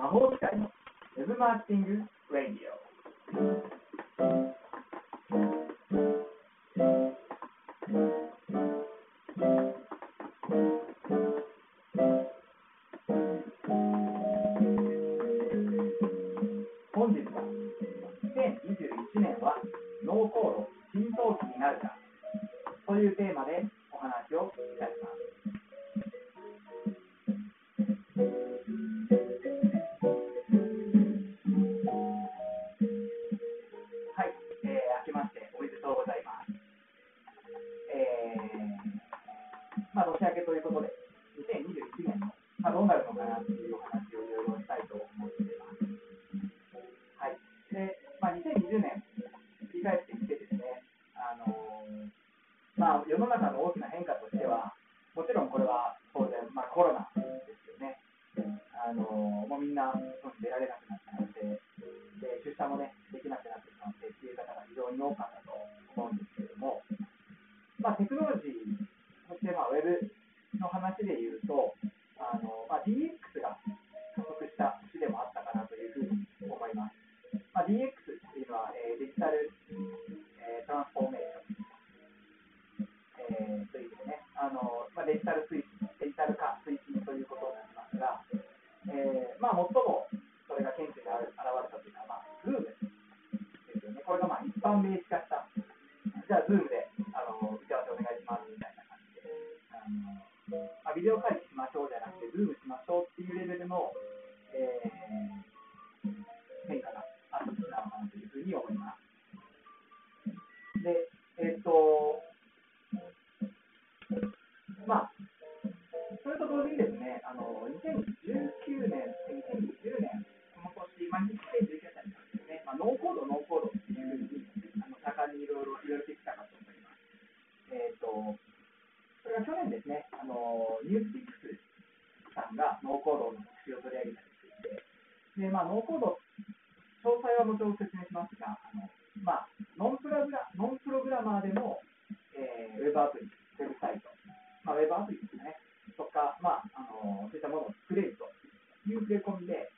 魔法使いのウェブマーケティング・ラディオ。本日は2021年は脳航路浸透器になるかというテーマででまあ、ノーコード、詳細は後ほど説明しますが、あのまあ、ノンプログラノンプログラマーでも、えー、ウェブアプリ、ウェブサイト、まあ、ウェブアプリですね、とか、まああの、そういったものを作れるという触れ込みで、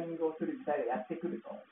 ミングをする時代がやってくると。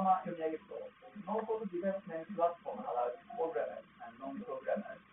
sådana är jag ju för. Någon form development platform allows programmers and non-programmers.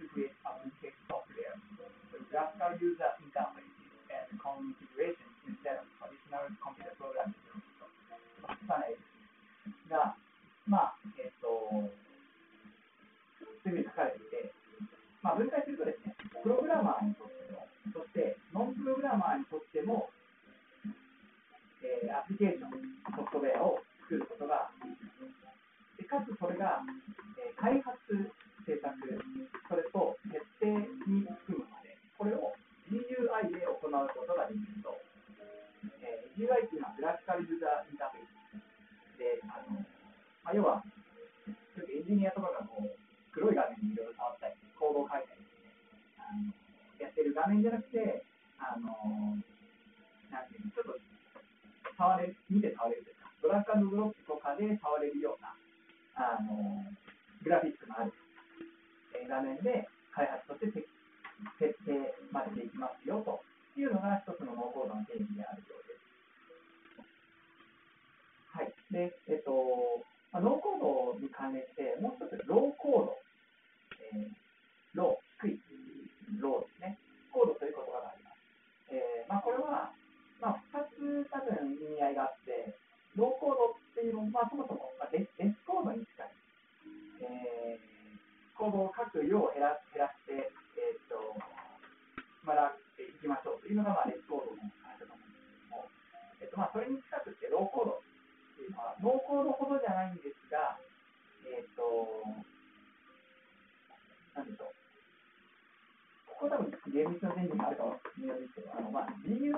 分厳密な前提があるかもしれないですけど、あのまあ、GUI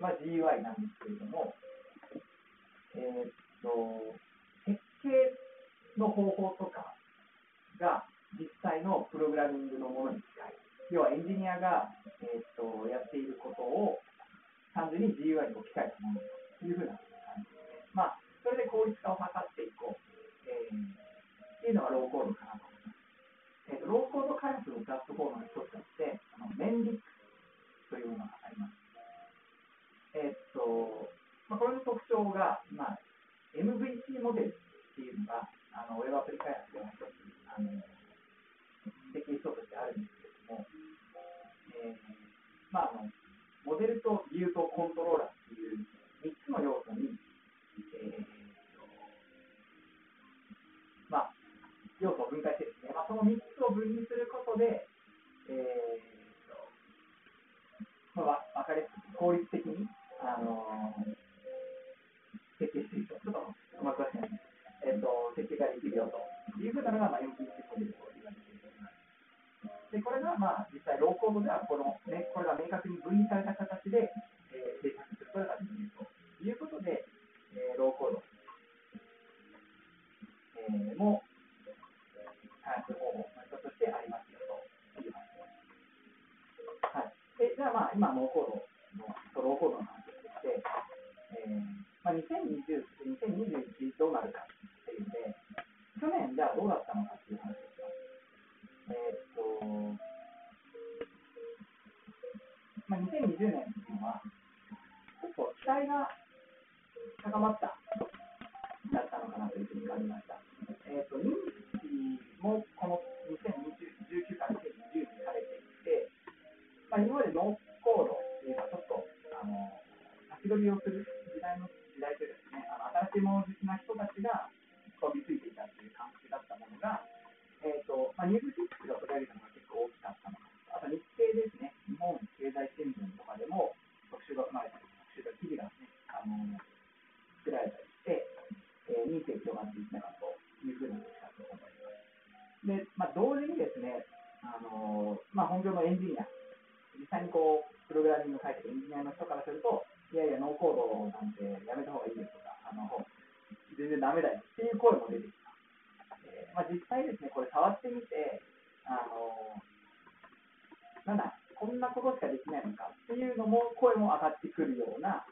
は GUI なんですけれども、えー、っと、設計の方法とかが実際のプログラミングのものに近い。要はエンジニアが、えー、っとやっていることを単純に GUI に置き換えたものというふうな感じで。まあ、それで効率化を図っていこう、えー、っていうのがローコードかな。ローコード開発のプラットフォームの一つとして、あのメンディックというものがあります。えー、っと、まあ、これの特徴が、まあ、MVP モデルっていうのが、あのウェブアプリ開発では一つ、あの、設計書としてあるんですけれども、えー、まあ、あの、モデルとビューとコントローラーっていう3つの要素に、えー、まあ、要素を分解してまあ、その3つを分離することで、えー、まあ、分かりやすく効率的にあの設計していると、ちょっとあんま詳しくないえーと、設計ができるよというふうなのが、まあ、MPC モデと言われています。で、これが、まあ、実際、ローコードではこの、ね、これが明確に分離された形で、えー、制作することができるということで、えー、ローコード、えー、も開発方法の一つとしてありますよと言います。はい、でじゃあ、まあ、今、ノーコードの、ローコードの話をしてえーまあ、2020、2021どうなるかっていうので、去年じゃあどうだったのかっていう話です。えー、っと、まあ、2020年っていうのは、結構期待が高まっただったのかなというふうに感じました。えー、っと、認知もこの2019から2020にされていて、まあ、今までノーコードっていうのはちょっと、あの、先取りをする時代の時代というですね、あの新しいもの好きな人たちが飛びついていたという感覚だったものが、えーとまあ、ニュースシックが取り上げたのが結構大きかったのかあと日経ですね、日本経済新聞とかでも特集が組まれたり、特集が記事が、ね、あの作られたりして、えー、認知が広がっていったかというふうなことだと思います。で、まあ、同時にですね、あのまあ、本業のエンジニア、実際にこう、プログラミングを書いてるエンジニアの人からすると、いやいや、ノーコードなんてやめた方がいいよとか、あの全然ダメだよっていう声も出てきた。えー、まあ、実際ですね、これ触ってみて、あのなんだ、こんなことしかできないのかっていうのも、声も上がってくるような、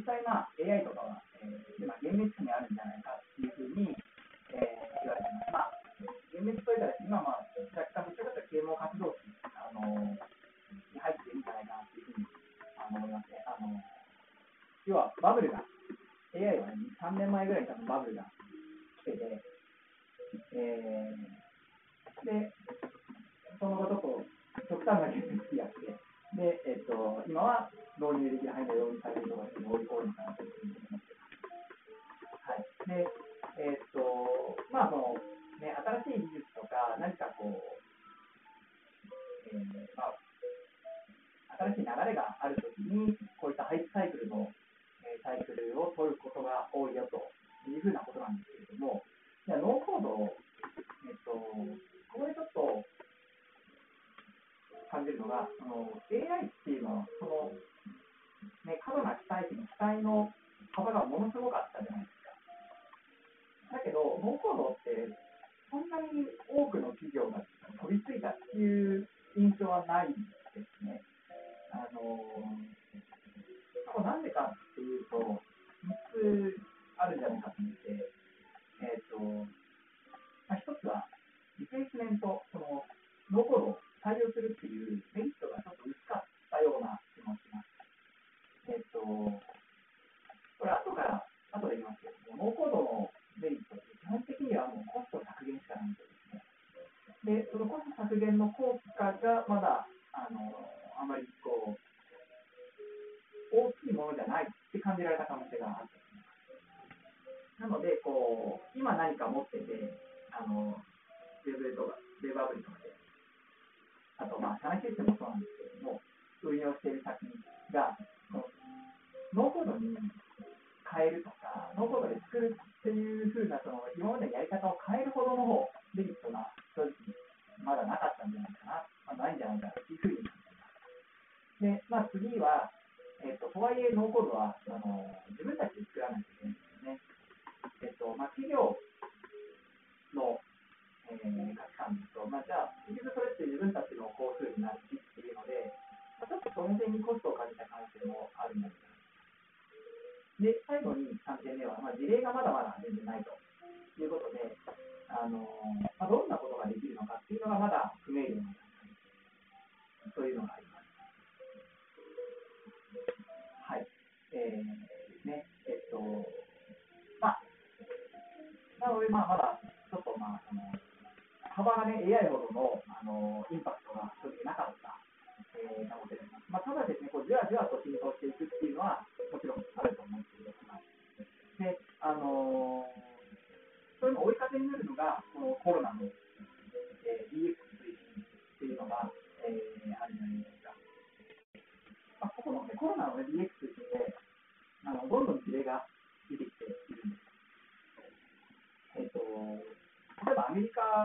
実際、まあ、AI とかは、えーまあ、現実にあるんじゃないか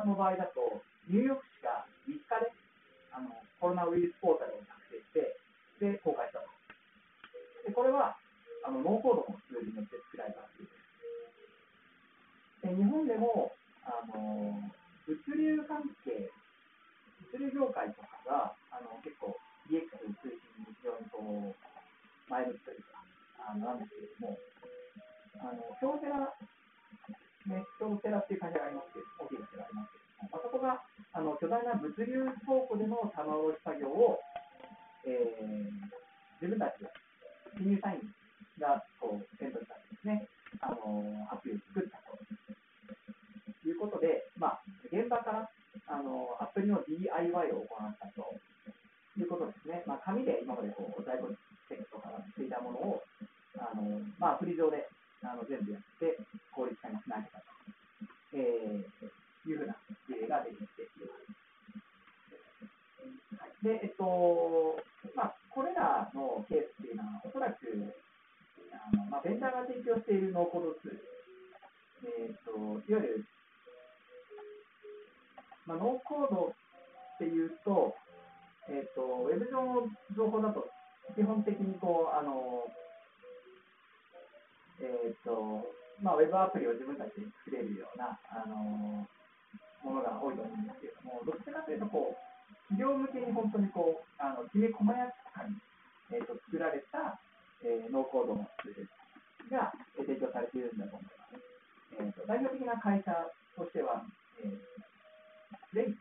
の場合だと、入浴物流倉庫での棚卸しえっと、いわゆる、まあ、ノーコードっていうと、えっと、ウェブ上の情報だと、基本的にこう、あの、えっと、まあ、ウェブアプリを自分たちで作れるような、あの、ものが多いと思うんですけれども、どちらかというと、こう、企業向けに本当にこう、あのきめ細やかに、えーと、作られた、えー、ノーコードのツールが、提供されているんだと思います。えーと、代表的な会社としては、えー、レイ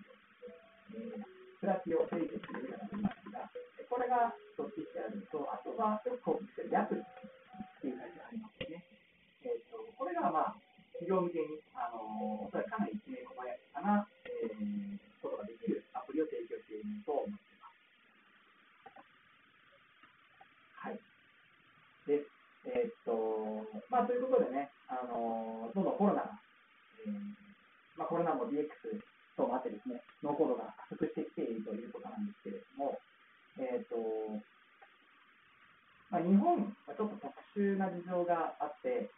え、プラティオレイジというのがありますが、これが一つしてあると、あとはよく購入してるヤプリという会社がありますね。えーと、これが、まあ、企業向けに、あのー、それかなりきめ細やかな、えー、ことができるアプリを提供していると思っています。はい。で、えー、っと、まあ、ということでね、あのどんどんコロナが、えー、まあ、コロナも DX ともあってですね、ノーコードが加速してきているということなんですけれども、えー、っと、まあ、日本はちょっと特殊な事情があって、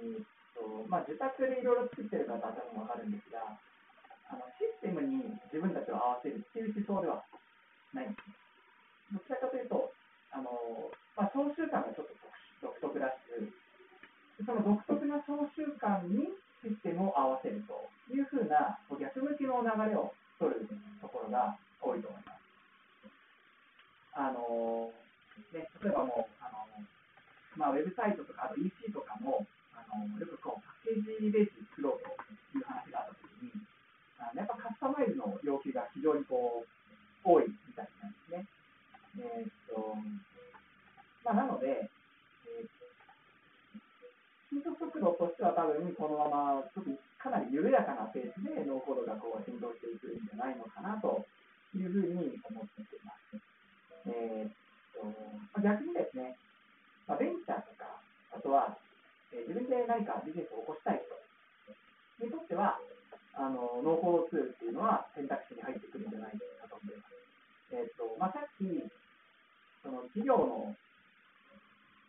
えー、っと、まあ、自宅でいろいろ作ってる方は多分わかるんですが、あのシステムに自分たちを合わせるっていう思想ではないんですね。どちらかというと、あのまあ、召集感がちょっと独特らしく、その独特な召集感にシステムを合わせるというふうな逆向きの流れを取るところが多いと思います。あのね、例えばもう、あのまあ、ウェブサイトとか、あと EC とかも、あのよくこうパッケージベース作ろうという話があったときに、やっぱカスタマイズの要求が非常にこう多いみたいなんですね。えー、っとまあ、なので、進捗速度としては多分このままちょっとかなり緩やかなペースでノーコードがこう変動していくんじゃないのかなというふうに思っています。えー、っとまあ、逆にですね、まあ、ベンチャーとか、あとは、えー、自分で何かビジネスを起こしたい人にとっては、あのノーコードツールっていうのは選択肢に入ってくるんじゃないかと思います。えーとまあ、さっきその企業の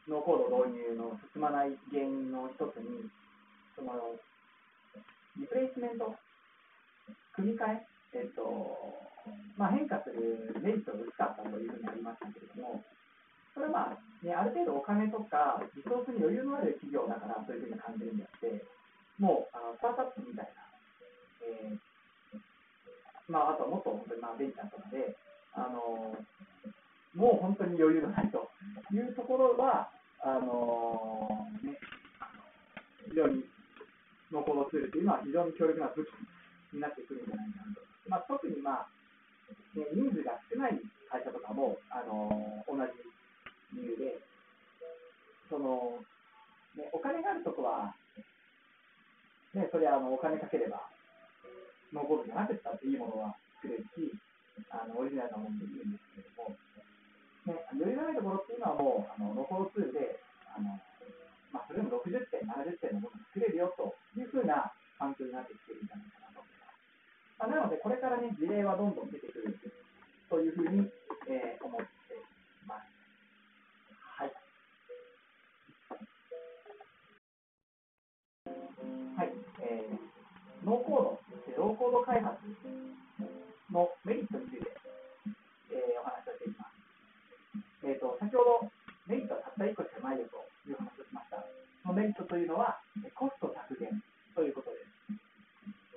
ノーコード導入の進まない原因の一つにそのリプレイスメント組み替え、えーとまあ、変化するメリットが薄かったというふうにありましたけれどもそれはまあ、ね、ある程度お金とかリソースに余裕のある企業だからそういうふうに感じるんであってもうあのスタートアップみたいなえー、まあ、あとはもっと本当にまあベンチャーとかで、あのもう本当に余裕がないというところは、あのね、非常にノーコードツールというのは非常に強力な武器になってくるんじゃないかなと。まあ、特に、まあね、人数が少ない会社とかも、あの同じ理由で、そのね、お金があるとこは、ね、それはあのお金かければノーコードじゃなくったっていいものは作れるし、あのオリジナルなものでいいんですけれども、ね、余裕がないところっていうのはもうあのノーコードツールで、あのまあ、それでも60点、70点のものを作れるよというふうな環境になってきているんじゃないかなと思います。まあ、なので、これからね、事例はどんどん出てくるというふうに、えー、思っています。はい。はい、えー、ノーコードローコード開発のメリットについて、えーと、先ほどメリットはたった1個しかないよという話をしました。そのメリットというのは、コスト削減ということです。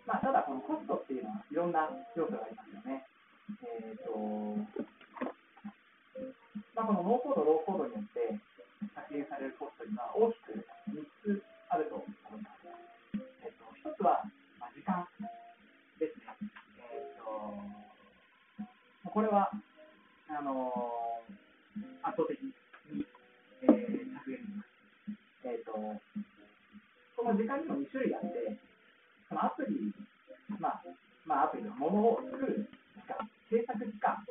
まあ、ただ、このコストっていうのは、いろんな要素がありますよね。えーとまあ、このノーコード、ローコードによって削減されるコストには大きく3つあると思います。えーと、1つは、まあ、時間ですね。えーと、とこれはあのー圧倒的に、えー、削減になます。えーと、この時間にも2種類あって、そのアプリ、まあ、まあ、アプリのものを作る期間、制作期間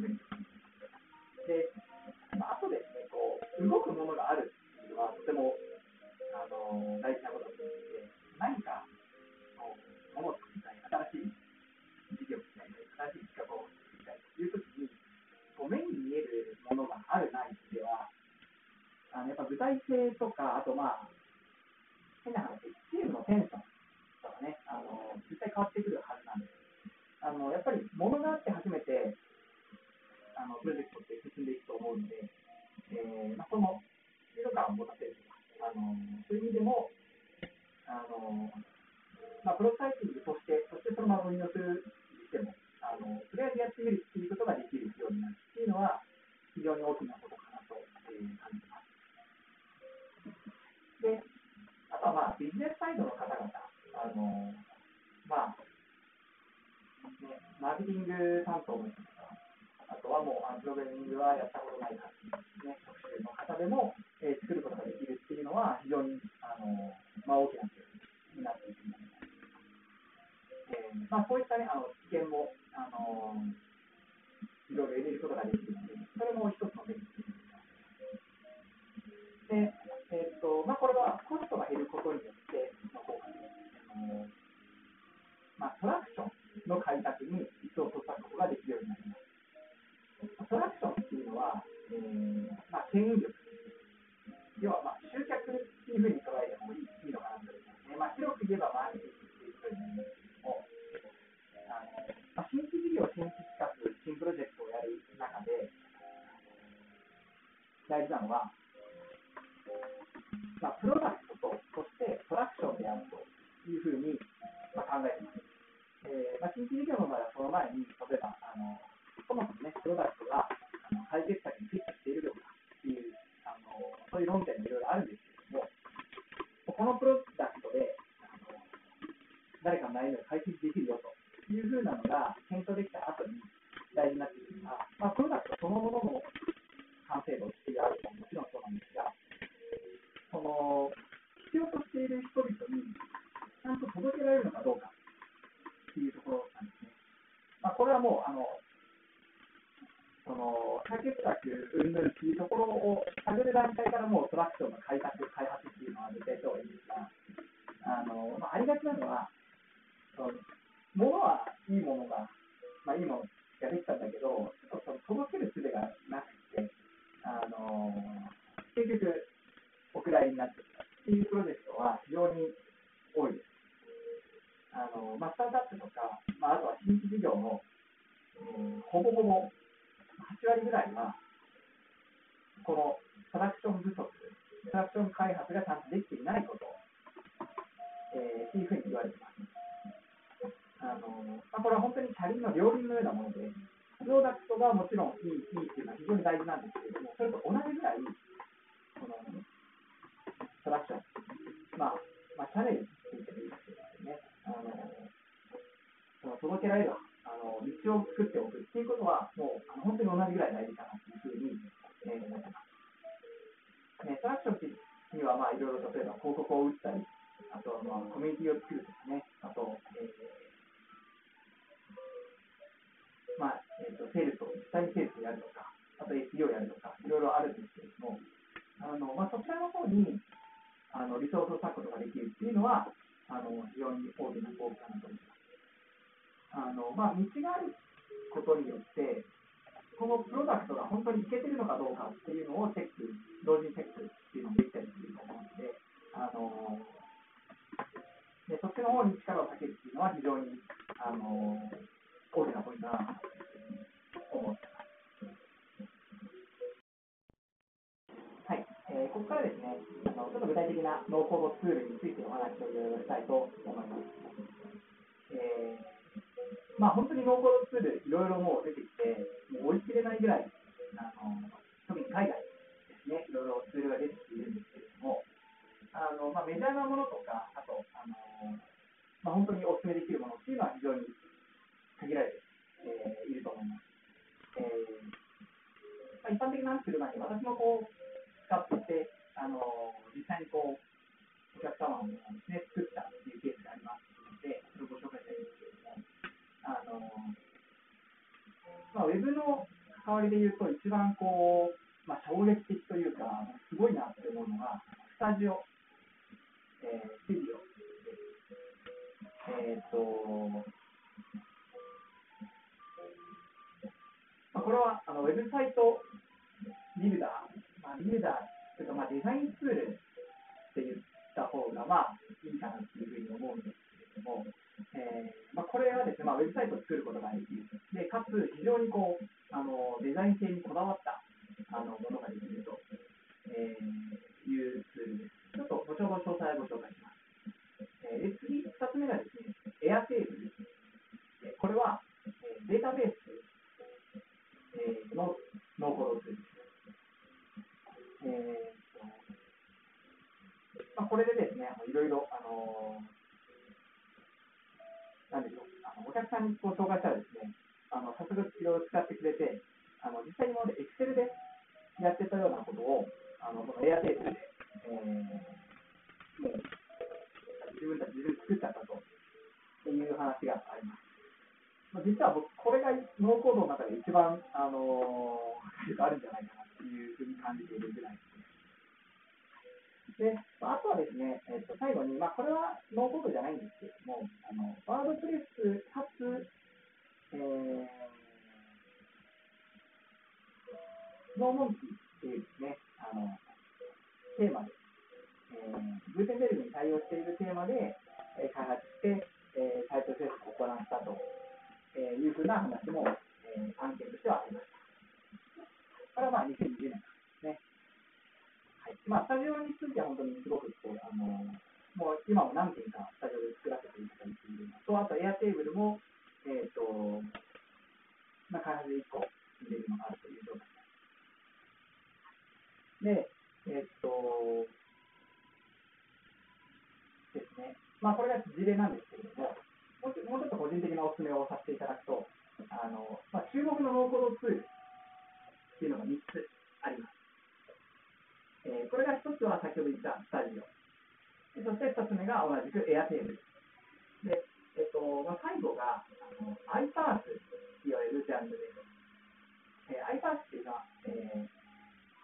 です。で、まあ、とですね、こう、動くものがあるっていうのは、とても、あのー、大事なことだと思って、何か、こう、もを作りたい、新しい事業を作りたい、新しい企画を作りたいというときに、こう、目に見えるものがある、ないでは、あのやっぱ具体性とか、あとまあ、Giảng が出てきているんですけれども、あのまあ、メジャーなものとか、あこれでですね、いろいろ、タジオについては本当にすごくこう、あのもう今も何件かスタジオで作らせていただいているのと、あとエアテーブルも、えーとまあ、開発で1個入れるのがあるという状態で。えっ、ー、と、ですね。まあ、これが事例なんですけれども、もうちょもうちょっと個人的なお勧めをさせていただくと、あのまあ、注目のノーコードツールっていうのが3つあります。えー、これが1つは先ほど言ったスタジオ。そして2つ目が同じくエアテーブル。で、えっとまあ、最後があの iPaaS って言われるジャンルです。えー、iPaaS っていうのは、え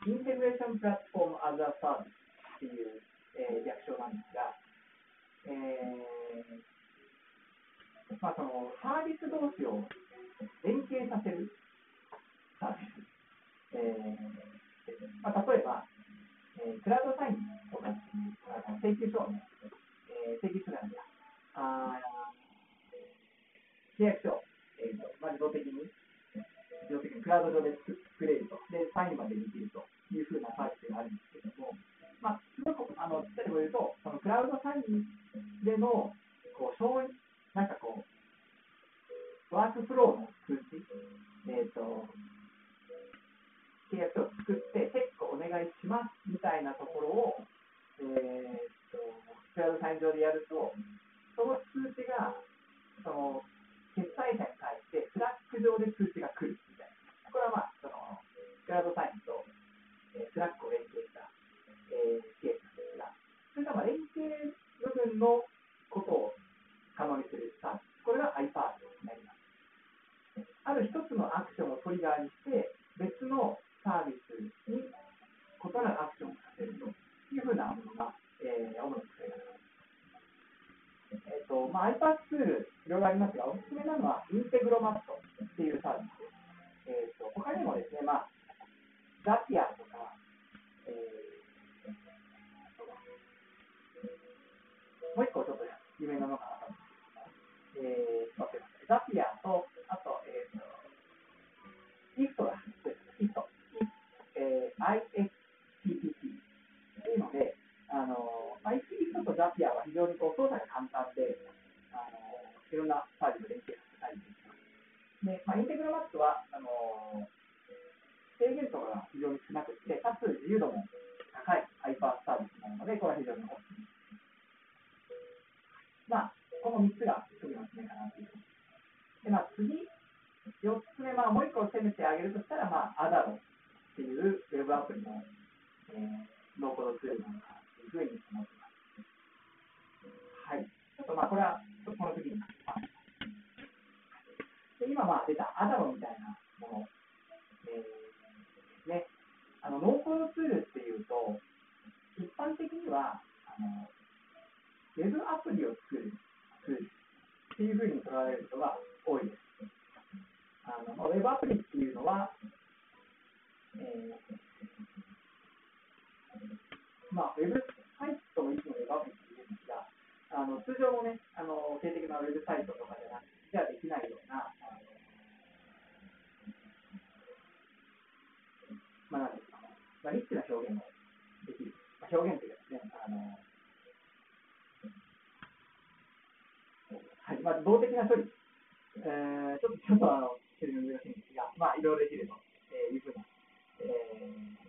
ー、 integration platform as a service っていう、えー、略称なんですが、えーまあ、そのサービス同士を連携させるサービス。えーまあ、例えば、えー、クラウドサインとかっていうあ請求書、えー、請求書なんだあ契約書、えーとまあ、自動的に自動的にクラウド上で作れると。で、サインまでできるというふうなサービスがあるんですけども、まあ、すごくあの、例えば言うと、そのクラウドサインでのこう承認なんかこう、ワークフローの通知、えっ、ー、と、契約書を作って、チェックお願いしますみたいなところを、えっ、と、クラウドサイン上でやると、その通知が、その、決済者に対して、スラック上で通知が来るみたいな。これはまあ、その、クラウドサインと、えー、スラックを連携した、えー、ケースですが、それがまあ連携部分のことを可能にするサービス。これが iPaaS になります。ある一つのアクションをトリガーにして、別のサービスに異なるアクションをさせるというふうなものが、えー、主な使い方です。えーとまあ、iPad ツール、いろいろありますが、おすすめなのはインテグロマットっていうサービスです。えーと、他にもですね、まあ、ザピアとか、動的な処理、えー、ちょっとちょっとあの、テレビ難しいんですが、まあ、いろいろできるというふうな、えー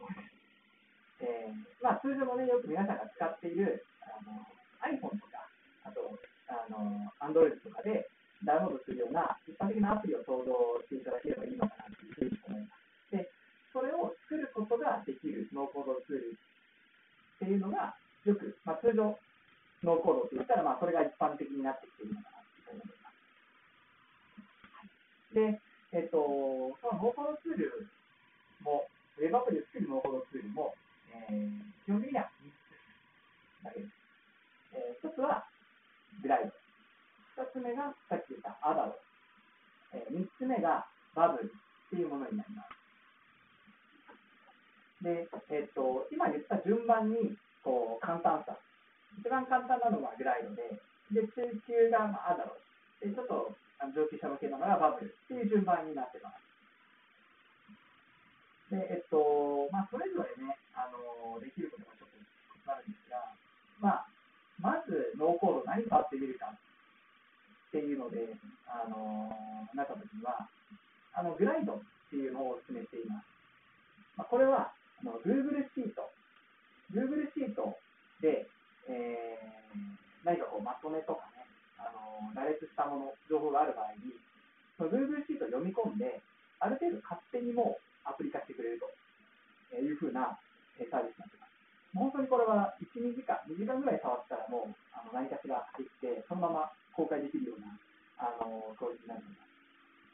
えー、まあ、通常のね、よく皆さんが使っているあの iPhone とか、あと、あの、Android とかでダウンロードするような一般的なアプリを想像していただければいいのかなというふうに思います。で、それを作ることができるノーコードツールっていうのが、よく、まあ、通常、ノーコードって言ったら、まあ、それが一般的になってきているのかなと思います。で、えっと、そのノーコードツールも、ウェブアプリを作るノーコードツールも、えー、基本的には3つだけです。えー、1つは、グライド。2つ目が、さっき言ったアダロ。えー、3つ目が、バブルっていうものになります。で、えっと、今言った順番に、こう、簡単さ。一番簡単なのがグライドで、で、中級が、アダロ。で、ちょっと、上級者向けなのがバブルっていう順番になってます。で、えっと、まあ、それぞれね、あの、できることがちょっと異なるんですが、まあ、まず、ノーコード何触ってみるかていうので、あの、なったときには、あの、グライドっていうのをお勧めしています。まあ、これは、あの Google シート、Google シートで、えー、何かこうまとめとかね、あの羅列したもの、情報がある場合に、その Google シートを読み込んで、ある程度勝手にもうアプリ化してくれるというふうなサービスになっています。本当にこれは1、2時間、2時間ぐらい触ったらもうあの何かしらできて、そのまま公開できるようなあのクオリティになっています。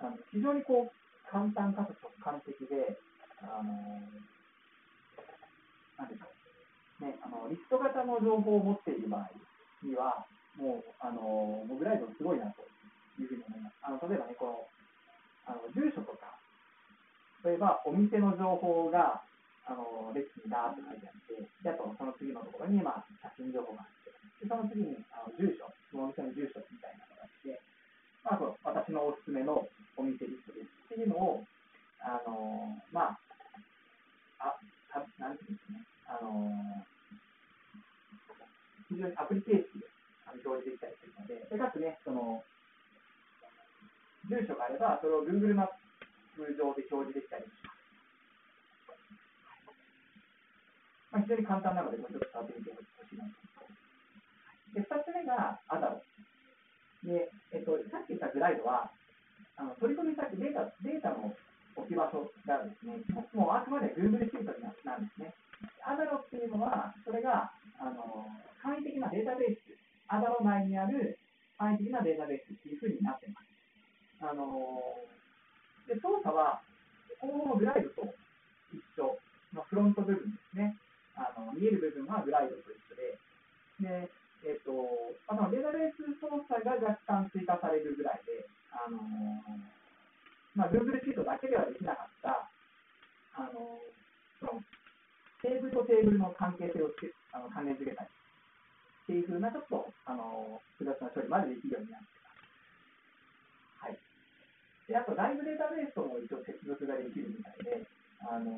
あの非常にこう簡単かつ直感的で、あのなんでしょう、ね、あのリスト型の情報を持っている場合には、もう、あのモグライドすごいなというふうに思います。あの例えばね、このあの住所とか、例えばお店の情報があのレックにダーッと書いてあって、であとその次のところに、まあ、写真情報があって、でその次にあの住所、そのお店の住所みたいなのがあって、まあ、私のおすすめのお店リストですっていうのを、あのまあ、あなんていうんですかね、あの非常にアプリ形式で表示できたりするので、でかつね、その住所があれば、それを Google マップ上で表示できたりします。まあ、非常に簡単なので、もう一つ触ってみてほしいなとで、二つ目がアダロ。で、えっと、さっき言ったグライドは、あの取り込み先、データデータの置き場所がですね、もうあくまで Google シートになるんですね。アダロっていうのは、それがあの簡易的なデータベース、アダロ内にある簡易的なデータベースっていうふうになっています。あので操作は、今後のグライドと一緒のフロント部分ですね。あの見える部分はグライドと一緒で、でえっ、とあのデータベース操作が若干追加されるぐらいで、あのまあ、Google シートだけではできなかった、あのそのテーブルとテーブルの関係性をつけあの関連づけたりっていうふうなちょっとあの複雑な処理までできるようになってます。はい。で、あとライブデータベースとも一応接続ができるみたいで、あの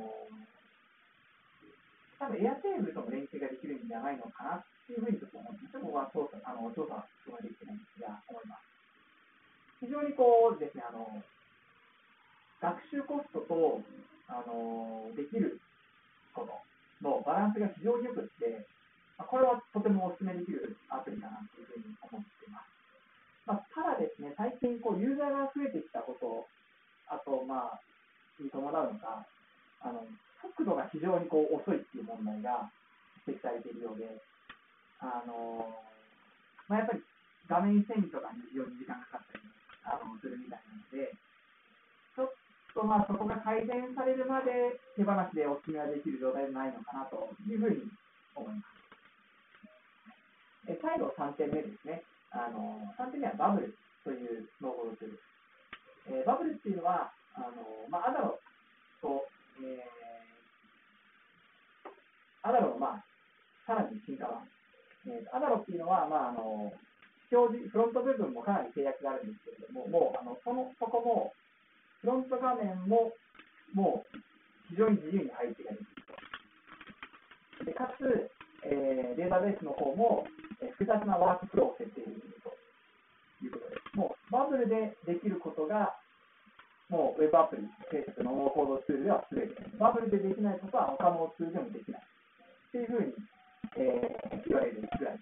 多分エアテーブルとも連携ができるんじゃないのかなっていうふうにちょっと思って、ちょっとは操作あの調査はできてないんですが、思います。非常にこうですね、あの学習コストと、あのできることのバランスが非常によくって、まあ、これはとてもお勧めできるアプリかなというふうに思っています。まあ、ただですね、最近こうユーザーが増えてきたこと、あと、まあ、に伴うのが、あの速度が非常にこう遅いっていう問題が指摘されているようで、あのまあ、やっぱり画面遷移とかに非常に時間がかかったりあのするみたいなので、ちょっとまあそこが改善されるまで手放しでお勧めはできる状態でないのかなというふうに思います。え最後3点目ですね。あの3点目はバブルというノーゴルツール。えー、バブルっていうのは、あのまあ、アダロと、えー、アダロの、まあ、サかなり進化版。えー、アダロっていうのは、まあ、あの表示、フロント部分もかなり制約があるんですけれども、もうあのそのそこも、フロント画面ももう非常に自由に配置ができると。でかつ、えー、データベースの方も、えー、複雑なワークフローを設定できるということです。もうバブルでできることが、もうウェブアプリ制作のノーコードツールではすべて。バブルでできないことは他のツールでもできない。っていうふうに、えー、言われるぐらいで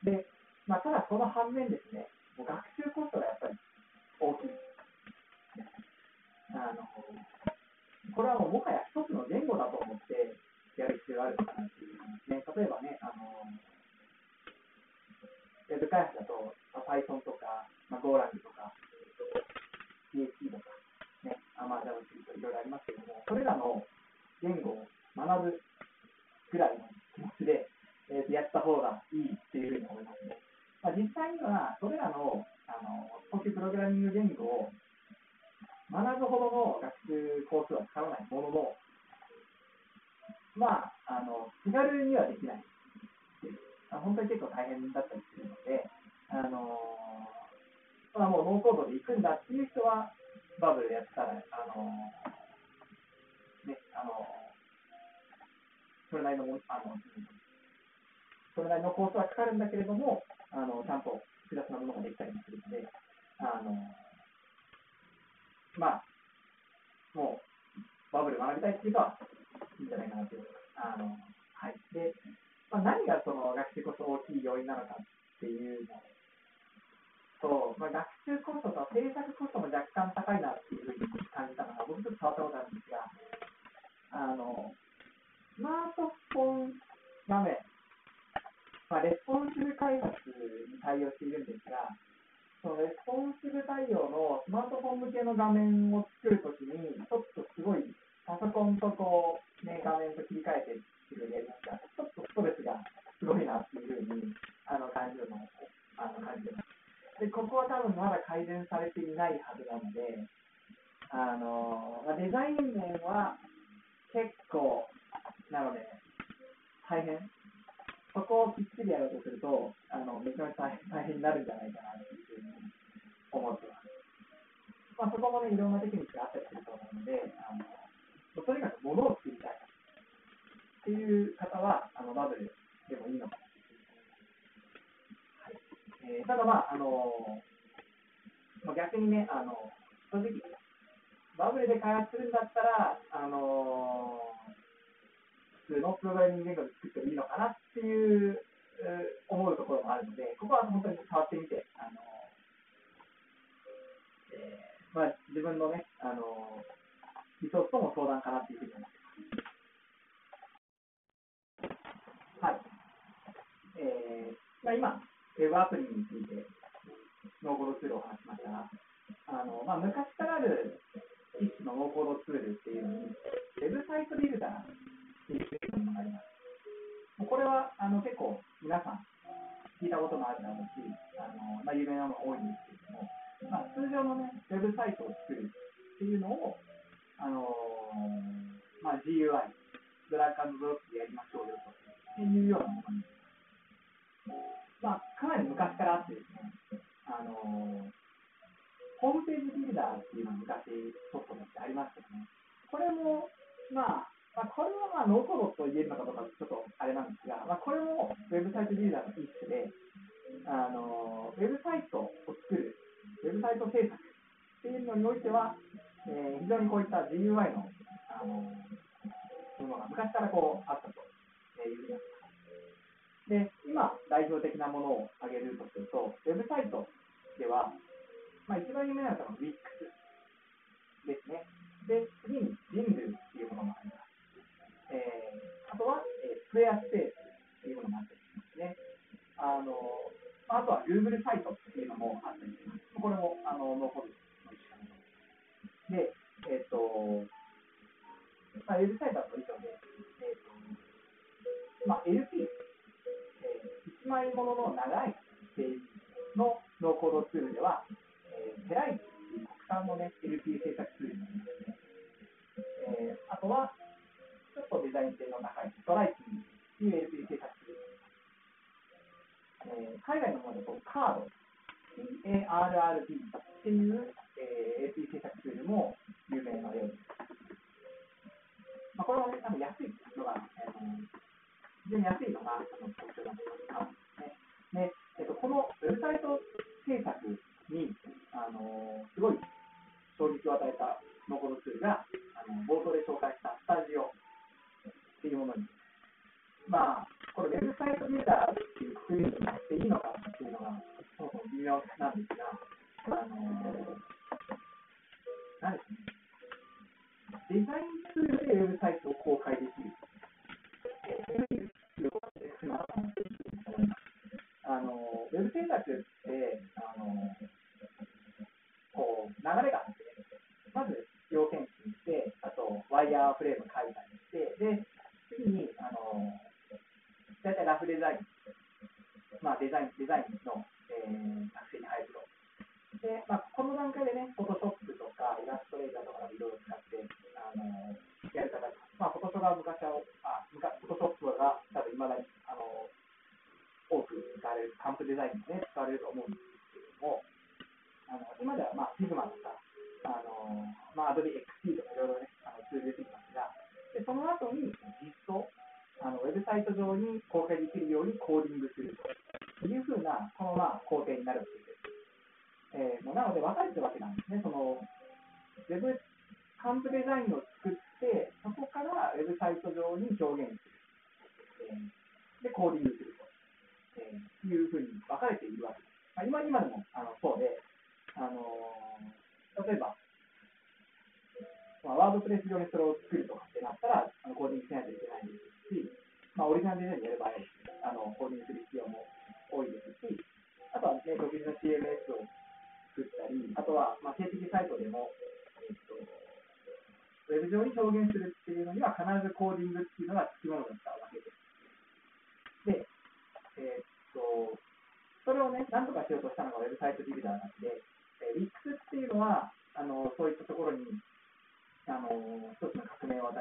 すね。で、まあ、ただその反面ですね、もう学習コストがやっぱり大きい。あのこれはもうもはや一つの言語だと思ってやる必要があるのかなっていう感じですね。例えばね、バブルで開発するんだったら、あの普通のプログラミング言語で作ってもいいのかなっていう、思うところもあるので、ここは本当に触ってみて、あのえーまあ、自分のね、あのリソースとも相談かなっていうふうに思ってますはい。えーまあ、今、ウェブアプリについて、ノーコードツールを話しましたが、あのまあ、昔からある一種のノーコードツールっていうのに、ウェブサイトビルダーっていうのがあります。これはあの結構皆さん聞いたこともあるだろうし、あのまあ、有名なのが多いんですけれども、まあ、通常の、ね、ウェブサイトを作るっていうのを、あのまあ、GUI、ドラッグドロップでやりましょうよとっていうようなものに、まあ、かなり昔からあってですね、あのホームページビルダーっていうのが昔ソフトとしてありましたね。これも、まあ、まあ、これはまあノーコードと言えるのかどうかちょっとあれなんですが、まあ、これもウェブサイトビルダーの一種で、あのウェブサイトを作る、ウェブサイト制作っていうのにおいては、えー、非常にこういった GUI のあのものが昔からこうあったというふうにで、今、代表的なものを挙げるとすると、ウェブサイトでは、まあ、一番有名なのは Wix ですね。で、次に Jingle っていうものもあります。えー、あとは、えー、スクエアスペースっていうものもあったりしますね。あのあとは Google サイトっていうのもあったりします。これもあのノーコードの一種のもので、えっ、ー、と、まあ、ウェブサイトは以上で、えっ、ー、と、まあ、LP、1枚ものの長いページのノーコードツールでは、出会いと国産のね、LP 制作ツール。えー、あとは、ちょっとデザイン性の高いストライキという LP 製作ツール、えー、海外のものだとカード、ARRB っていう、えー、LP 製作ツールも有名なようです。まあ、これはね、多分安いのが、えー、非常に安いのが、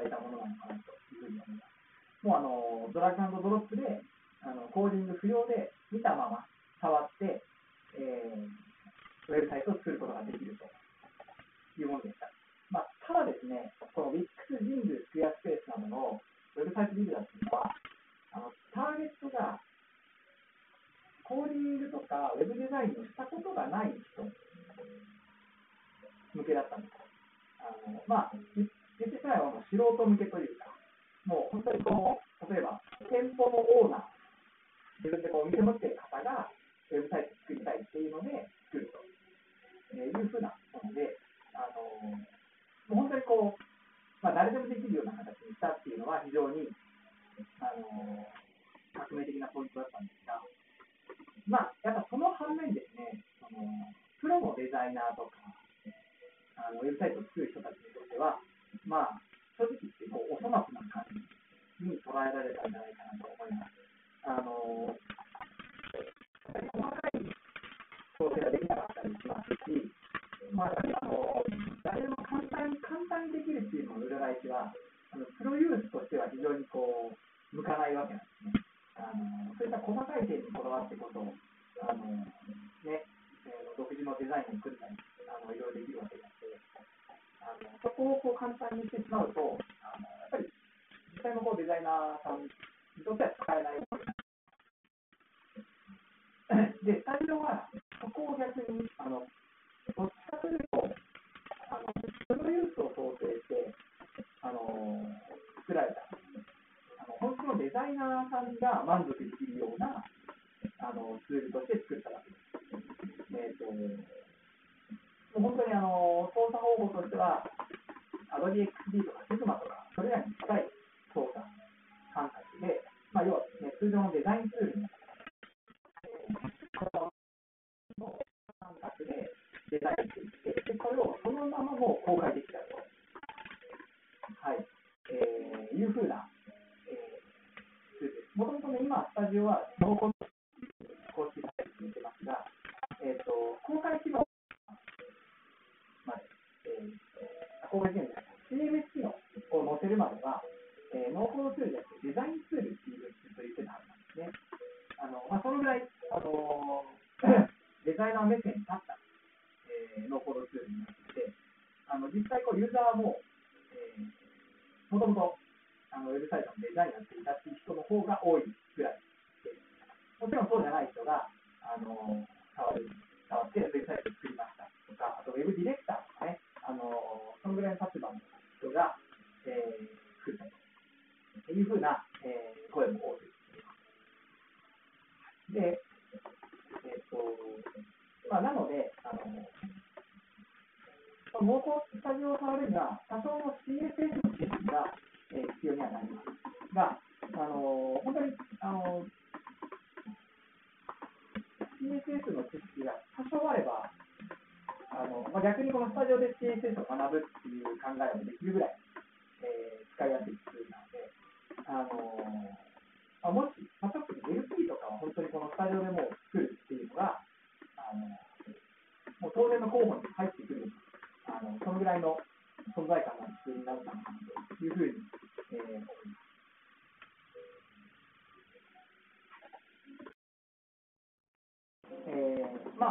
けたものなのかなというふうに思います。もうあのドラッグドロップで今、スタジオは濃厚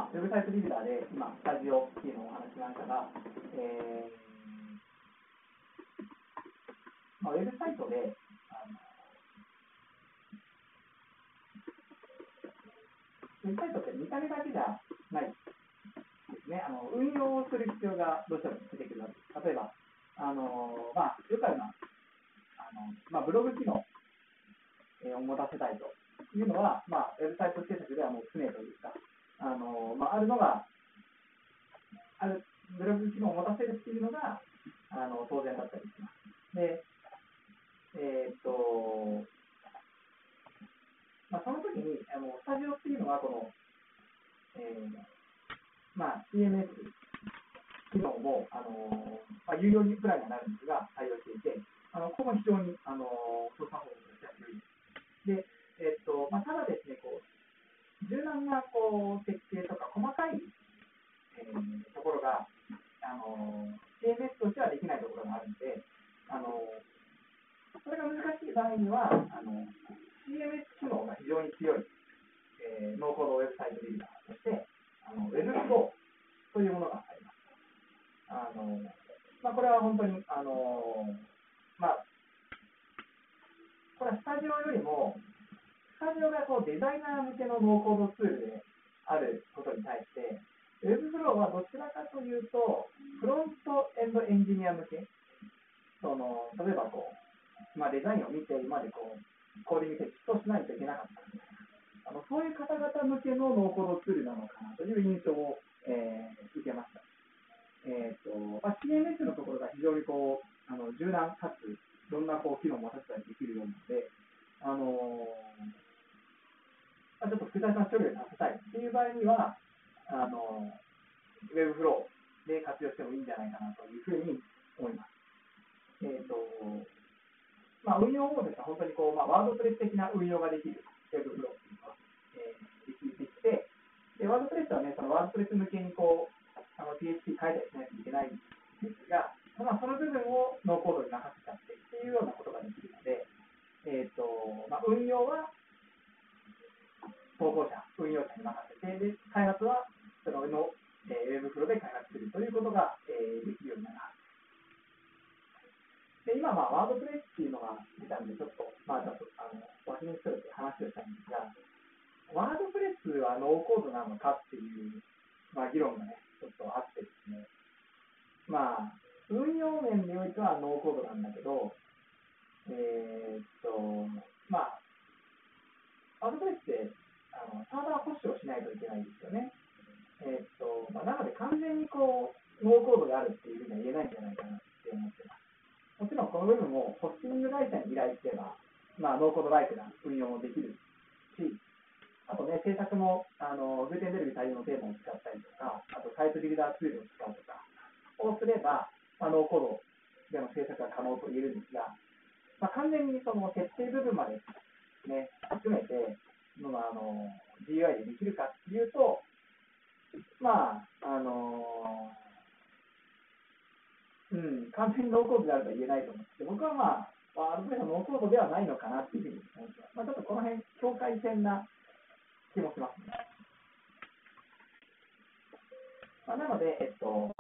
ウェブサイトビルダーで今、スタジオっていうのをお話しましたが、えーまあ、ウェブサイトで、ウェブサイトって見た目だけじゃないですね、あの運用する必要がどうしても出てくるわけです。例えば、あのまあ、よくあるのは、あのまあ、ブログ機能を持たせたいというのは、まあ、ウェブサイト制作ではもう常というか、あのまあ、あるのが、あるブログ機能を持たせるっていうのがあの当然だったりします。で、えー、っと、まあ、その時にあのスタジオっていうのはこの、えーまあ、CMS 機能も、あのまあ、有料プランにはなるんですが、対応していて、あのここも非常に、あの操作方法としては良いです。で、えっとまあ、ただですね、こう柔軟なこう設計とか細かい、えー、ところが、あの CMS としてはできないところがあるので、あのそれが難しい場合には、あの CMS 機能が非常に強い、えー、ノーコードウェブサイトビルダーとして、あのウェブフローというものがあります。あのまあ、これは本当に、あのまあ、これはスタジオよりも、スタジオがこうデザイナー向けのノーコードツールであることに対して、ウェブフローはどちらかというと、フロントエンドエンジニア向け、その例えばこう、まあ、デザインを見て、今までこうコーディングテキストしないといけなかった。あのそういう方々向けのノーコードツールなのかなという印象を、えー、受けました。えーとまあ、CMS のところが非常にこうあの柔軟かついろんなこう機能を持たせたりできるようなので、あのまあ、ちょっと複雑な処理をさせたいっていう場合には、あのウェブフローで活用してもいいんじゃないかなというふうに思います。えーとまあ、運用もですね、本当にこう、まあ、ワードプレス的な運用ができるウェブフローっていうのが、えー、できてきて、で、ワードプレスはね、そのワードプレス向けにこう、あの PHP 書いたりしないといけないんですが、まあ、その部分をノーコードに任せちゃってっていうようなことができるので、えーとまあ、運用は投稿者、運用者に任せて、で開発はそのの、え、ウェブフローで開発するということが、えー、できるようになります。で今、まあ、ワードプレスっていうのが出たんで、ちょっと、まあ、っと、あの、ワードプレスって話をしたんですが、ワードプレスはノーコードなのかっていう、まあ、議論がね、ちょっとあってですね、まあ、運用面においてはノーコードなんだけど、えー、っと、まあ、ワードプレスってあのサーバー保守をしないといけないですよね。えー、っとまあ、なので完全にこうノーコードであるっていうふうには言えないんじゃないかなって思ってます。もちろんこの部分をホスティング会社に依頼すれば、まあ、ノーコードライクな運用もできるし、あとね、制作もあのグーテンベルグ対応のテーマを使ったりとか、あとサイトビルダーツールを使うとかをすれば、まあ、ノーコードでの制作が可能と言えるんですが、まあ、完全にその設定部分まで、ね、含めてのあの GUI でできるかっていうと、まあ、あのーうん、完全にノーコードであるとは言えないと思って、僕はまあ、ワードプレスノーコードではないのかなっていうふうに思ってます。まあ、ちょっとこの辺、境界線な気もしますね。まあ、なので、えっと、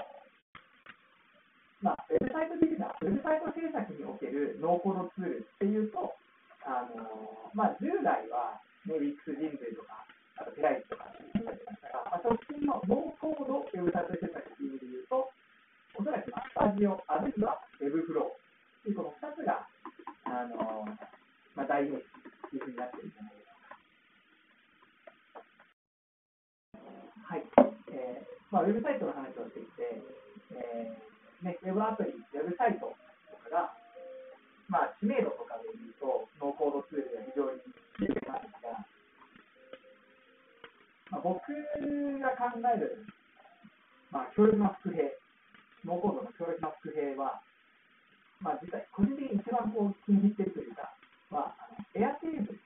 まあ、ウェブサイトビルダー、ウェブサイト制作におけるノーコードツールっていうと、あのまあ、従来は、ね、ウィックス人類とか、あとペライチとかって言われてましたが、まあ、直近のノーコードウェブサイト制作っていう意味で言うと、おそらくスタジオ、あるいはウェブフローっていうこの2つが、あのまあ、代名詞というふうになっているんじゃないでしょうか。はい。えーまあ、ウェブサイトの話をしていて、えーね、ウェブアプリ、ウェブサイトとかが、まあ、知名度とかでいうと、ノーコードツールが非常に有名なんですが、まあ、僕が考える、まあ、強力な伏兵、ノーコードの強力な伏兵は、まあ、実際、個人的に一番こう気に入っているというか、まあ、あのエアテーブル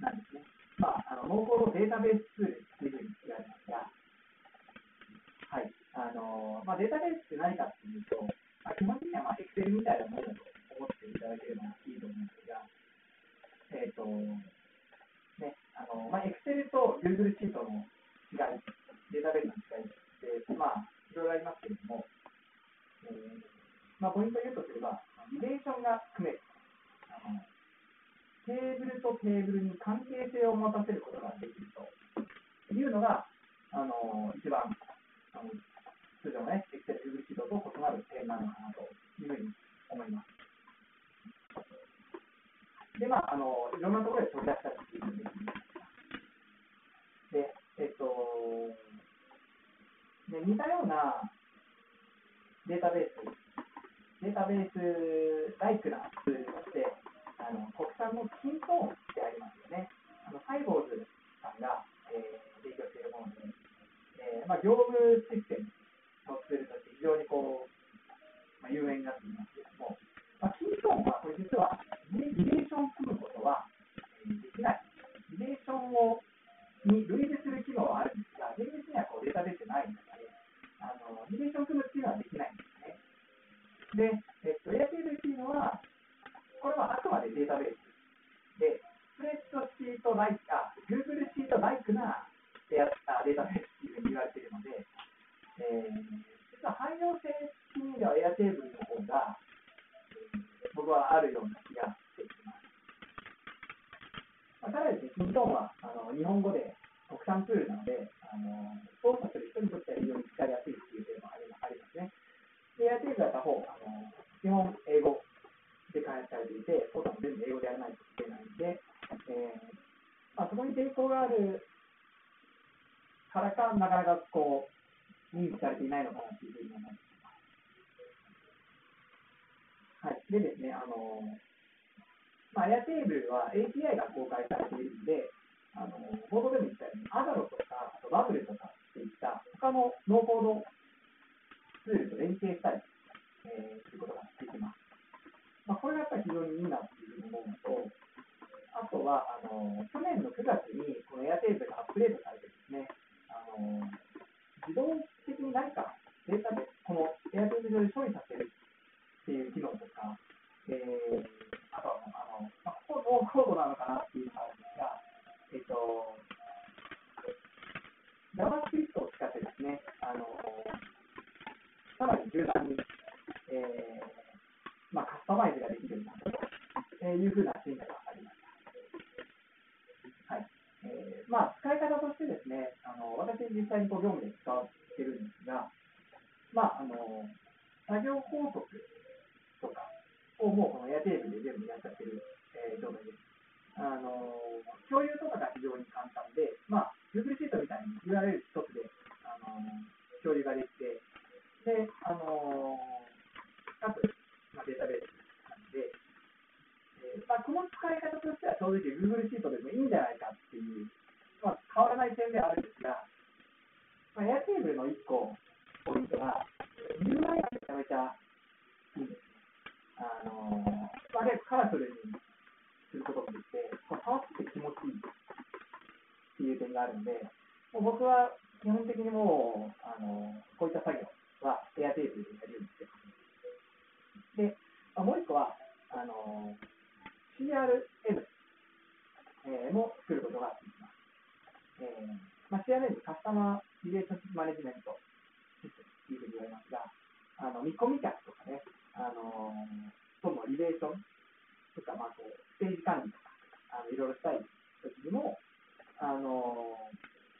なんですね。まあ、あのノーコードデータベースツールというふうに言われますが、はい。あのまあ、データベースって何かっていうと、まあ、基本的にはまあ Excel みたいなものだと思っていただければいいと思うんですが、えっ、ー、と、ね、あの、まあ、Excel と Google シートの違い、データベースの違いって、まあ、いろいろありますけれども、えー、まあ、ポイントを言うとすれば、リレーションが組める。あのテーブルとテーブルに関係性を持たせることができるというのが、あの一番あの通常のね、Excel、Google シートと異なる点なのかなというふうに思います。で、まあ、あのいろんなところで取り出したりっていうふうにで、えっと、で似たようなデータベース、データベースライクなツールとして、あの国産のキントーンってありますよね。あのサイボーズさんが、えー、提供しているもので、えーまあ、業務システムのツールとして非常にこう、まあ、有名になっていますけれども、まあ、キートーンはこれ実はリレーションを組むことは、え、できない。リレーションをに類似する機能はあるんですが、厳密にはこうデータベースないのです、あのリレーション組むっていうのはできないんですね。で、えっと、エアテーブルっていうのは、これはあくまでデータベースで、スプレッドシートライク、あ、Google シートライクなデータベースっていうふうに言われているので、えー、実は汎用性的にはエアテーブルの方が、え、僕はあるような気がしてきます。まあ、ただですね、キントンはあの日本語で国産ツールなので、あの操作する人にとっては非常に使いやすいっていう点もありますね。で、エアテーブルは他方、あの基本英語で開発されていて、操作も全部英語でやらないといけないので、えーまあ、そこに抵抗があるからか、なかなかこう、認知されていないのかなというふうに思います。はい。でですね、あの、まあ、Airtable は API が公開されているので、あの、冒頭でも言ったように、アダロとか、あとバブルとかっていった他のノーコードツールと連携したり、えー、することができます。まあ、これがやっぱり非常にいいなっていうふうに思うのと、あとは、あの、去年の9月にこの Airtape がアップデートされてですね、あの、自動的に何かデータで、この Airtape 上で処理させるっていう機能とか、えー、あとは、あの、まあ、ここノーコードなのかなっていうのがあるんですが、えっ、と、JavaScript を使ってですね、あの、さらに柔軟に、えーまあ、カスタマイズができるようになったというふうな進化がありました。はいえーまあ、使い方としてですね、あの私、実際にこう業務で使ってるんですが、まあ、あの作業法則とかをもうこのエアテーブルで全部やっちゃってる、えー、状態です。あの共有とかが非常に簡単で、まあ、Google シートみたいに URL 一つで、あの共有ができて、で、あのかつ、まあ、データベースなんで、えーまあ、この使い方としては正直 Google シートでもいいんじゃないかっていう、まあ、変わらない点ではあるんですが、まあ、Airtable の1個ポイントが UI がめちゃめちゃいいんですね。あのー、まあ、結構カラフルにすることもできて、触ってて気持ちいいっていう点があるんで、もう僕は基本的にもう、あのー、こういった作業は Airtable でやるようにしてます。で、まあ、もう一個は、あの CRM、えー、も作ることができます。えーまあ、CRM、カスタマーリレーションマネジメントシステムというふうに言われますが、あのの見込み客とかね、あのとのリレーションとか、まあ、こうステージ管理とかあのいろいろしたい時にも、あの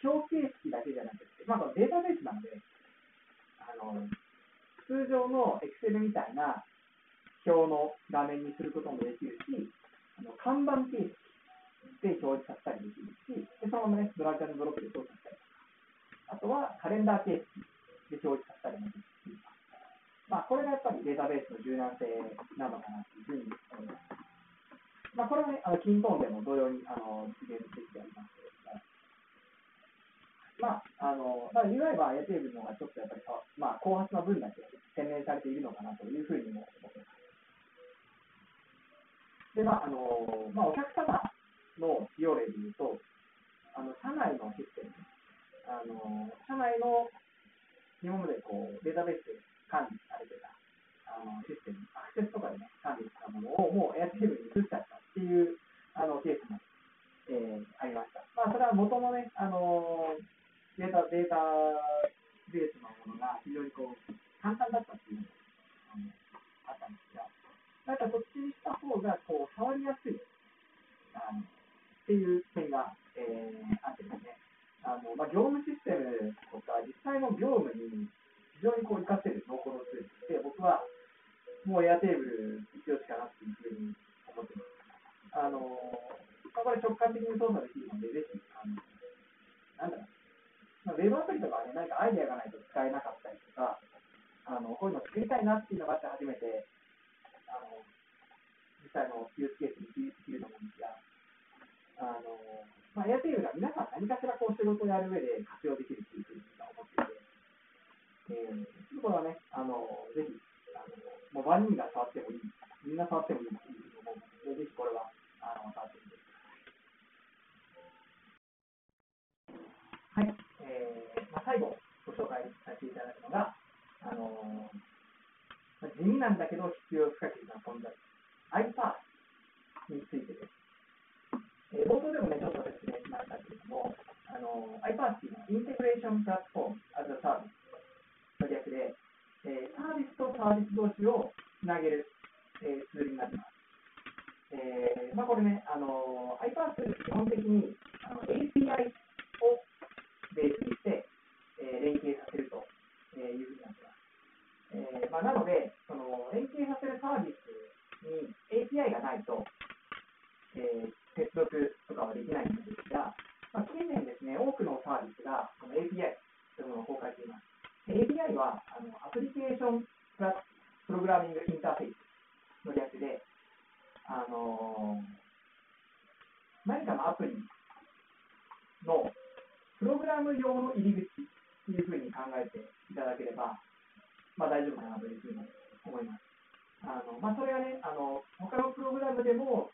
表形式だけじゃなくて、まあ、データベースなんで、あの通常の Excel みたいな表の画面にすることもできるし、あの看板形式で表示させたりできるし、でそのままね、ドラッグドロップで操作したりとか、あとはカレンダー形式で表示させたりもできるし、まあ、これがやっぱりデータベースの柔軟性なのかなというふうに思います。まあ、これはね、あのキントーンでも同様にあの実現できてありますけれども、まあ、あの、ただ UI は a テーブルの方がちょっとやっぱり、まあ、後発の分だけ洗練されているのかなというふうにも思っています。で、まあ、あの、まあ、お客様の使用例でいうと、あの、社内のシステム、あの、社内の今までこう、データベースで管理されてたあのシステム、アクセスとかでね、管理したものをもう Airtable に移しちゃったっていうあのケースも、えー、ありました。まあ、それは元のね、あのデータ、データベースのものが非常にこう、簡単だったっていうのが、あったんですが、なんかそっちにした方が、こう、触りやすい、あの、っていう点が、えー、あってですね、あの、まあ、業務システムとか、実際の業務に非常にこう、活かせるノーコードツールで、僕は、もうエアテーブル必要しかなっていうふうに思ってます。あの、まあ、これ直感的に操作できるので、ぜひ、あの、なんだろう、まあ、ウェブアプリとかね、何かアイデアがないと使えなかったりとか、あのこういうの作りたいなっていうのがあって初めて、あの実際のユースケースにできると思うんですが、あのまあ、エアテールは皆さん何かしらこう仕事をやる上で活用できるっていうふうに思っていて、えー、これはね、あのぜひ、あのもう万人が触ってもいい、みんな触ってもいいというふうに思うので、ぜひこれはあの触ってみてください。はい。えーまあ最後ご紹介させていただくのが、あのー、地味なんだけど必要不可欠な存在、iPath についてです。えー、冒頭でもね、ちょっと説明しましたけれども、あのー、iPath っていうのインテグレーションプラットフォーム as a Service の略で、えー、サービスとサービス同士をつなげる、えー、ツールになります。えーまあ、これね、あの iPath 基本的にあの API をベースにして、え連携させるというふうになってます。えー、まあ、なので、その連携させるサービスに API がないと、えー、接続とかはできないんですが、まあ、近年ですね、多くのサービスがこの API というものを公開しています。API はあのアプリケーションプラプログラミングインターフェースの略で、あのー、何かのアプリのプログラム用の入り口というふうに考えていただければ、まあ、大丈夫かなというふうに思います。あのまあ、それがね、あの他のプログラムでも、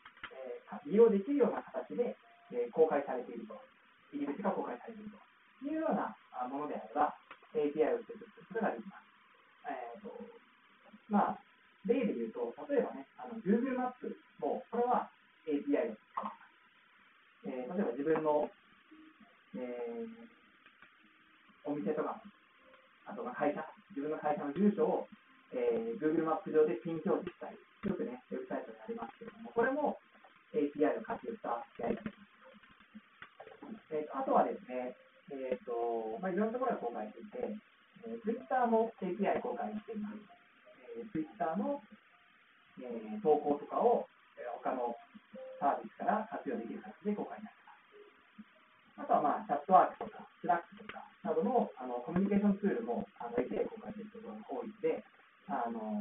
利用できるような形で、えー、公開されていると、入り口が公開されているというようなものであれば、API を接続することができます。えーとまあ、例で言うと、例えばね、あの Google マップも、これは API を使います。えー、例えば自分の、えーお店とか、あとま会社、自分の会社の住所を、えー、Google マップ上でピン表示したり、よくね、ウェブサイトにありますけれども、これも API を活用したやり方。えーと、あとはですね、えーとまあ、いろんなところが公開していて、えー、Twitter も API 公開しています。えー、Twitter の、えー、投稿とかを、えー、他のサービスから活用できる形で公開になっています。あとは、まあ、チャットワークとか、Slack とか、などのあのコミュニケーションツールもあの API 公開しているところが多いので、あの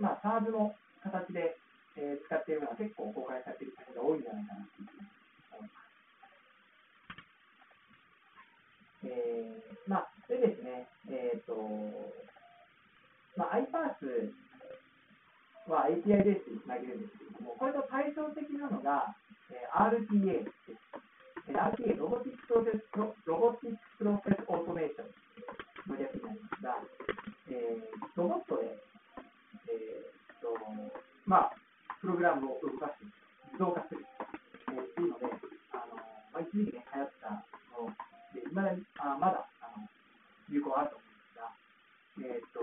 まあ、SARS の形で、えー、使っているのは結構公開されている先が多いんじゃないかなと思います。えー、まあ、でですね、えっ、ー、と、まあ、 iPaaS は API ベースでつなげるんですけれども、これと対照的なのが、えー、RPA です。RPA、 robotic process、robotic process automation の略になりますが、えー、ロボットで、えーとまあ、プログラムを動かして自動化する、えー、っていうので、あのまあ、一時期ね、流行ったので、いまだにあまだあの有効あると思うんですが、えーと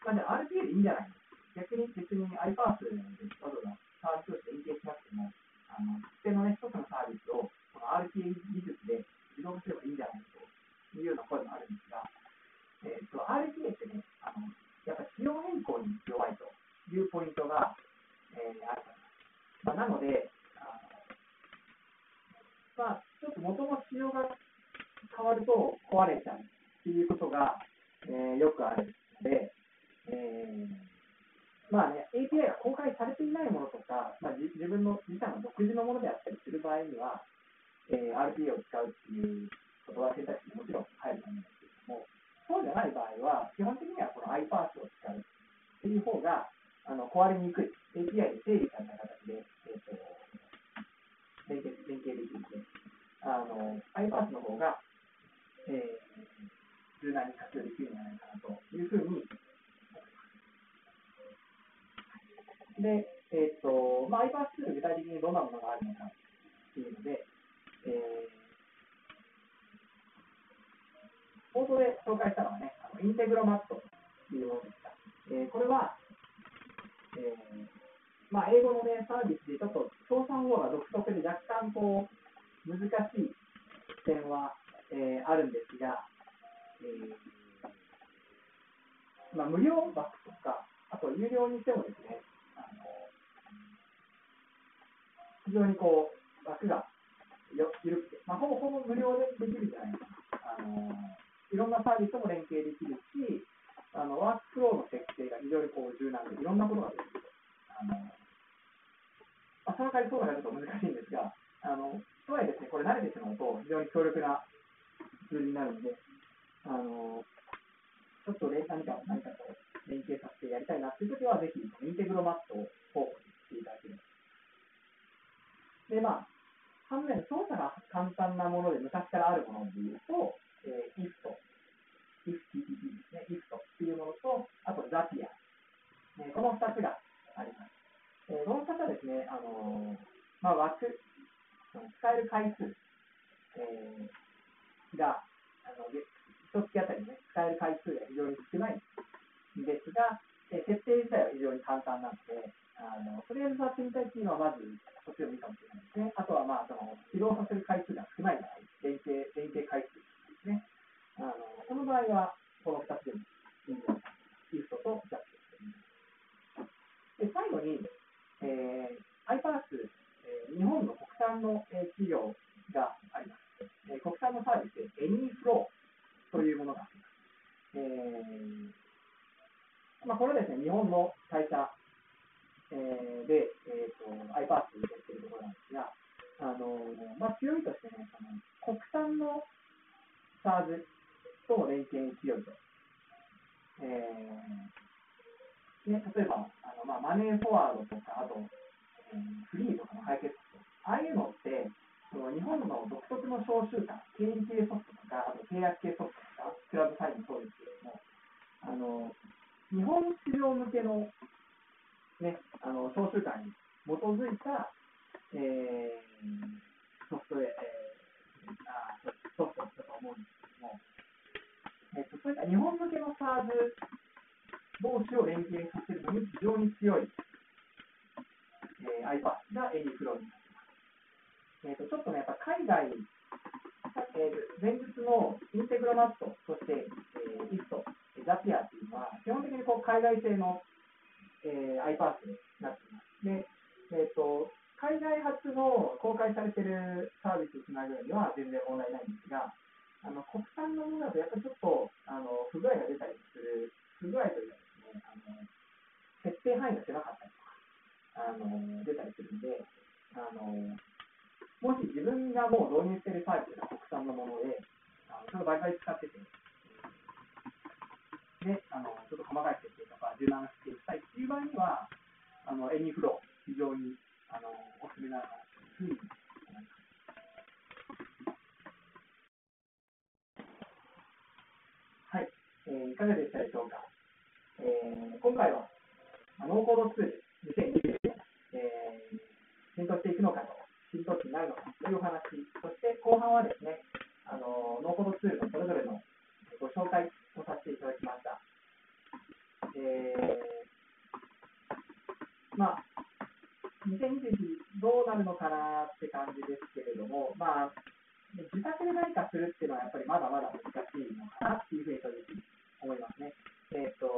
まあ、じゃあ RPA でいいんじゃないの逆に別に iPaaS でわざわざサービスとして連携しなくても、あの特定の、ね、一つのサービスをこの RPA 技術で自動化すればいいんじゃないというような声もあるんですが、えーと、RPA ってねあの、やっぱ仕様変更に弱いというポイントが、えー、あるかな。まあ、なので、あのまあ、ちょっと元の仕様が変わると壊れちゃうっていうことが、えー、よくあるので、えーまあね、API が公開されていないものとか、まあ、自分の自社の独自のものであったりする場合には、えー、RPA を使うっていうことは選択肢にもちろん入ると思うんですけれども、そうじゃない場合は、基本的にはこの iPaaS を使うっていう方があの壊れにくい、API で整理された形で、えーと、連携連携できるので、あの iPaaS の方が、えー、柔軟に活用できるんじゃないかなというふうにで、えっ、ー、と、まあ、iPaaS ツール具体的にどんなものがあるのかっていうので、えー、冒頭で紹介したのはね、あのインテグロマットというものでした。えー、これは、えー、まあ、英語のね、サービスでちょっと操作法が独特で若干こう、難しい点は、えー、あるんですが、えーまあ、無料枠とか、あと有料にしてもですね、非常にこう枠がよ緩くて、まあ、ほぼほぼ無料でできるじゃないですか。あのいろんなサービスとも連携できるし、あのワークフローの設計が非常にこう柔軟で、いろんなことができる。あのまあ、その代わりそうがちょっと難しいんですが、あのとはいえですね、これ慣れてしまうと非常に強力なツールになるので、あのちょっと、ね、何か何かと連携させてやりたいなっていうときは、ぜひインテグロマットを候補にしていただければ。で、まあ、反面、操作が簡単なもので昔からあるものでいうと、えー、if と、if TTP ですね、if とっていうものと、あと Zapier、えー、この2つがあります。えー、この2つはですね、あのー、まあ、枠、使える回数、えー、が、あの、一月あたりね、使える回数が非常に少ないんですが、え設定自体は非常に簡単なので、あのとりあえず触ってみたいっていうのはまずそっちを見かもしれないですね。あとはまあその起動させる回数が少ない場合、連携連携回数ですね。あのこの場合はこの2つでもいいんじゃないか。イフトとジャッジ2009どうなるのかなって感じですけれども、まあ、自宅で何かするっていうのは、やっぱりまだまだ難しいのかなっていうふうに思いますね。えっ、ー、と